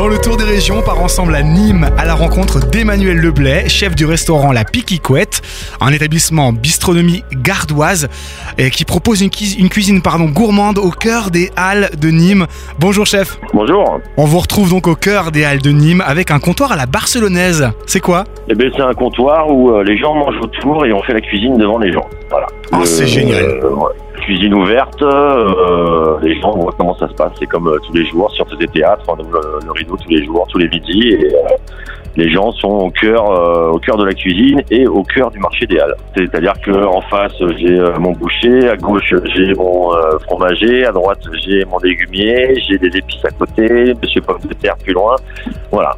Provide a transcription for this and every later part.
Dans le tour des régions, on part ensemble à Nîmes à la rencontre d'Emmanuel Leblay, chef du restaurant La Piquicouette, un établissement bistronomie gardoise et qui propose une, cuisine, une cuisine pardon, gourmande au cœur des Halles de Nîmes. Bonjour chef. Bonjour. On vous retrouve donc au cœur des Halles de Nîmes avec un comptoir à la barcelonaise. C'est quoi? Eh bien, c'est un comptoir où euh, les gens mangent autour et on fait la cuisine devant les gens. Voilà. Oh, c'est génial. euh, ouais. Cuisine ouverte, euh, les gens voient comment ça se passe. C'est comme euh, tous les jours, si on faisait théâtre, on ouvre le, rideau tous les jours, tous les midis. Et, euh, les gens sont au cœur, euh, au cœur de la cuisine et au cœur du marché des Halles. C'est-à-dire que en face, j'ai euh, mon boucher, à gauche, j'ai mon fromager, à droite, j'ai mon légumier, j'ai des épices à côté, monsieur pomme de terre plus loin. Voilà.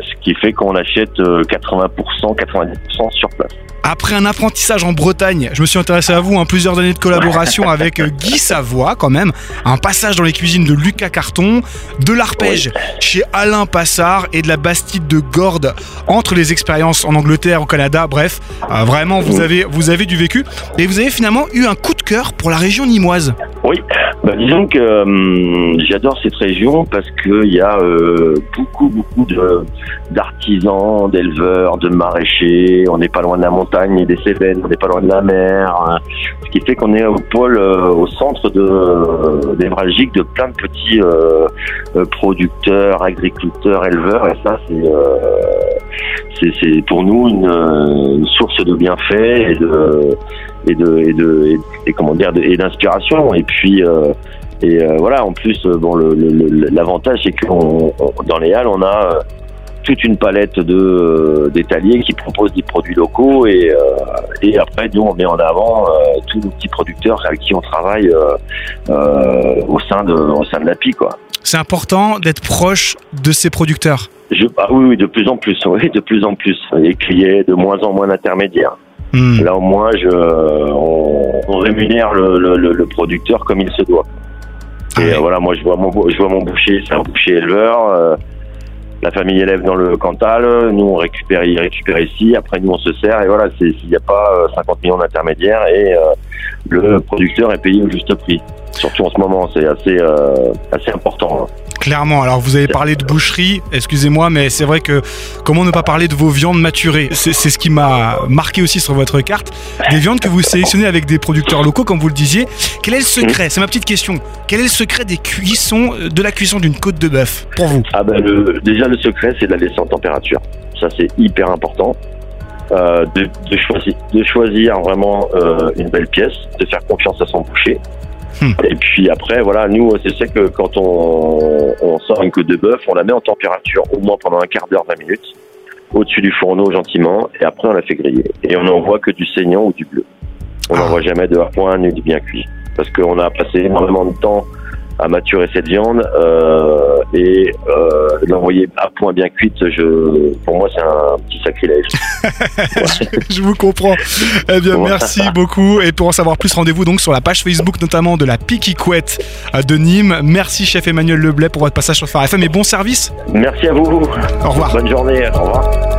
Ce qui fait qu'on achète euh, 80%, 90% sur place. Après un apprentissage en Bretagne, je me suis intéressé à vous, hein, plusieurs années de collaboration avec euh, Guy Savoie quand même, un passage dans les cuisines de Lucas Carton, de l'arpège chez Alain Passard et de la Bastide de Gordes entre les expériences en Angleterre, au Canada, bref, euh, vraiment vous Oui. avez, vous avez du vécu et vous avez finalement eu un coup de cœur pour la région nimoise. Oui, bah, disons que hum, j'adore cette région parce qu'il y a euh, beaucoup, beaucoup de d'artisans, d'éleveurs, de maraîchers. On n'est pas loin de la montagne et des Cévennes, on n'est pas loin de la mer. hein. Ce qui fait qu'on est au pôle, euh, au centre de euh, névralgique de plein de petits euh, euh, producteurs, agriculteurs, éleveurs. Et ça, c'est c'est pour nous une, euh, une source de bienfaits et de et de et de et, comment dire et d'inspiration et puis euh, et euh, voilà en plus euh, bon l'avantage c'est que dans les halles on a toute une palette de d'étaliers qui proposent des produits locaux et euh, et après nous on met en avant tous nos petits producteurs avec qui on travaille au sein de au sein de l'API quoi. C'est important d'être proche de ces producteurs. Je, ah oui, oui, de plus en plus, oui, de plus en plus. Et qu'il y ait de moins en moins d'intermédiaires. Hmm. Là, au moins, je, on, on rémunère le, le, le- le producteur comme il se doit. Ah Et ouais. euh, voilà, moi, je vois mon, je vois mon boucher, c'est un boucher éleveur. euh, la famille élève dans le Cantal. Nous, on récupère, il récupère ici. Après, nous, on se sert. Et voilà, s'il n'y a pas euh, 50 millions d'intermédiaires et euh, le producteur est payé au juste prix. Surtout en ce moment, c'est assez, euh, assez important. hein. Clairement, alors vous avez parlé de boucherie, excusez-moi, mais c'est vrai que comment ne pas parler de vos viandes maturées? C'est ce qui m'a marqué aussi sur votre carte. Des viandes que vous sélectionnez avec des producteurs locaux, comme vous le disiez. Quel est le secret? C'est ma petite question. Quel est le secret des cuissons, euh, de la cuisson d'une côte de bœuf pour vous? Ah ben le, déjà le secret c'est de la laisser en température. Ça c'est hyper important. Euh, de, de, choisir, de choisir vraiment euh, une belle pièce, de faire confiance à son boucher. Hmm. Et puis après voilà, nous c'est ça que quand on, on sort une côte de bœuf, on la met en température au moins pendant un quart d'heure, 20 minutes, au-dessus du fourneau gentiment, et après on la fait griller. Et on n'envoie que du saignant ou du bleu. On Ah. n'envoie jamais de à point ni du bien cuit. Parce qu'on a passé énormément de temps à maturer cette viande euh, et euh, l'envoyer à point bien cuite, je, pour moi c'est un petit sacrilège. Je vous comprends. Eh bien, merci beaucoup. Et pour en savoir plus, rendez-vous donc sur la page Facebook notamment de la Piquicouette euh, de Nîmes. Merci, chef Emmanuel Leblay, pour votre passage sur Phare FM et bon service. Merci à vous. Au revoir. Bonne journée. Au revoir.